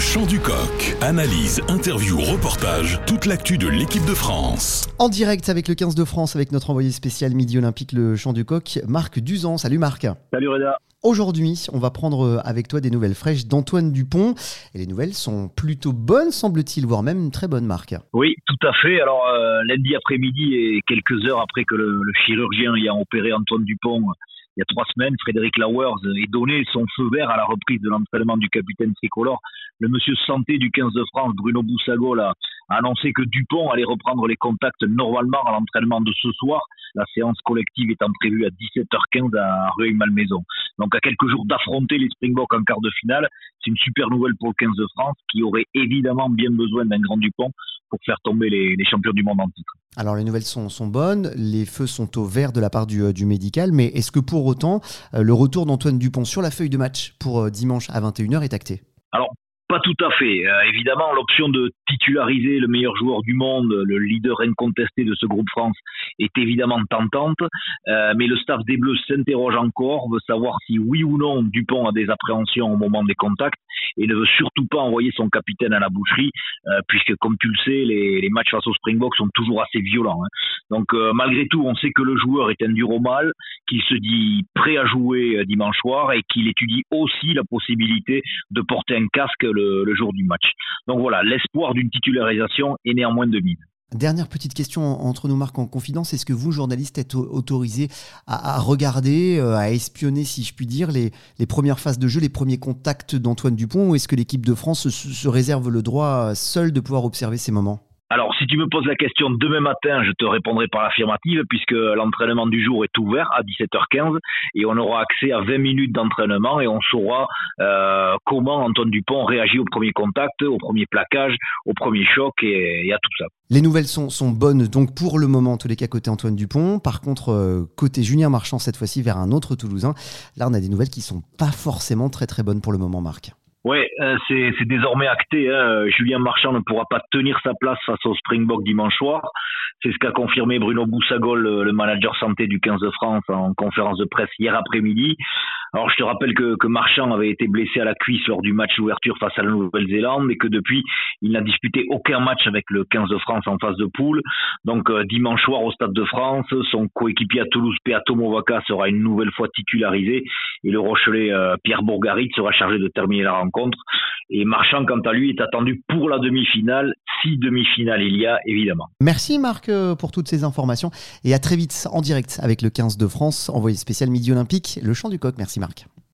chant du coq. Analyse, interview, reportage, toute l'actu de l'équipe de France. En direct avec le 15 de France, avec notre envoyé spécial Midi Olympique, le chant du coq, Marc Duzan. Salut Marc. Salut Reda. Aujourd'hui, on va prendre avec toi des nouvelles fraîches d'Antoine Dupont. Et les nouvelles sont plutôt bonnes, semble-t-il, voire même très bonnes, Marc. Oui, tout à fait. Alors, euh, lundi après-midi et quelques heures après que le, le chirurgien ayant opéré Antoine Dupont il y a trois semaines, Frédéric Lauwers ait donné son feu vert à la reprise de l'entraînement du capitaine tricolore. Le monsieur santé du 15 de France, Bruno Boussagol, a annoncé que Dupont allait reprendre les contacts normalement à l'entraînement de ce soir, la séance collective étant prévue à 17h15 à Rueil-Malmaison. Donc à quelques jours d'affronter les Springboks en quart de finale, c'est une super nouvelle pour le 15 de France qui aurait évidemment bien besoin d'un grand Dupont pour faire tomber les, champions du monde en titre. Alors les nouvelles sont, bonnes, les feux sont au vert de la part du, euh, médical, mais est-ce que pour autant euh, le retour d'Antoine Dupont sur la feuille de match pour euh, dimanche à 21h est acté? Alors pas tout à fait. évidemment, l'option de titulariser le meilleur joueur du monde, le leader incontesté de ce groupe France, est évidemment tentante. mais le staff des Bleus s'interroge encore, veut savoir si oui ou non Dupont a des appréhensions au moment des contacts et ne veut surtout pas envoyer son capitaine à la boucherie, euh, puisque comme tu le sais, les, matchs face au Springbok sont toujours assez violents. Hein. Donc euh, malgré tout, on sait que le joueur est un dur au mal, qu'il se dit prêt à jouer euh, dimanche soir et qu'il étudie aussi la possibilité de porter un casque le, jour du match. Donc voilà, l'espoir d'une titularisation est néanmoins de mise. Dernière petite question entre nous, Marc, en confidence. Est-ce que vous, journaliste, êtes autorisé à, regarder, euh, à espionner, si je puis dire, les, premières phases de jeu, les premiers contacts d'Antoine Dupont Ou est-ce que l'équipe de France se, réserve le droit seul de pouvoir observer ces moments? Si tu me poses la question demain matin, je te répondrai par l'affirmative, puisque l'entraînement du jour est ouvert à 17h15 et on aura accès à 20 minutes d'entraînement et on saura euh, comment Antoine Dupont réagit au premier contact, au premier plaquage, au premier choc et, à tout ça. Les nouvelles sont, bonnes, donc pour le moment, en tous les cas, côté Antoine Dupont. Par contre, euh, côté Julien Marchand, cette fois-ci vers un autre Toulousain, là, on a des nouvelles qui sont pas forcément très très bonnes pour le moment, Marc. Oui, euh, c'est, désormais acté. Hein. Julien Marchand ne pourra pas tenir sa place face au Springbok dimanche soir. C'est ce qu'a confirmé Bruno Boussagol, le manager santé du 15 de France, en conférence de presse hier après-midi. Alors je te rappelle que, que Marchand avait été blessé à la cuisse lors du match d'ouverture face à la Nouvelle-Zélande et que depuis, il n'a disputé aucun match avec le 15 de France en phase de poule. Donc euh, dimanche soir au Stade de France, son coéquipier à Toulouse, Peato Movaca, sera une nouvelle fois titularisé et le Rochelet euh, Pierre Bourgarit sera chargé de terminer la rencontre. Et Marchand, quant à lui, est attendu pour la demi-finale, si demi-finale il y a, évidemment. Merci Marc euh, pour toutes ces informations et à très vite en direct avec le 15 de France, envoyé spécial Midi Olympique, le chant du coq. Merci Marc.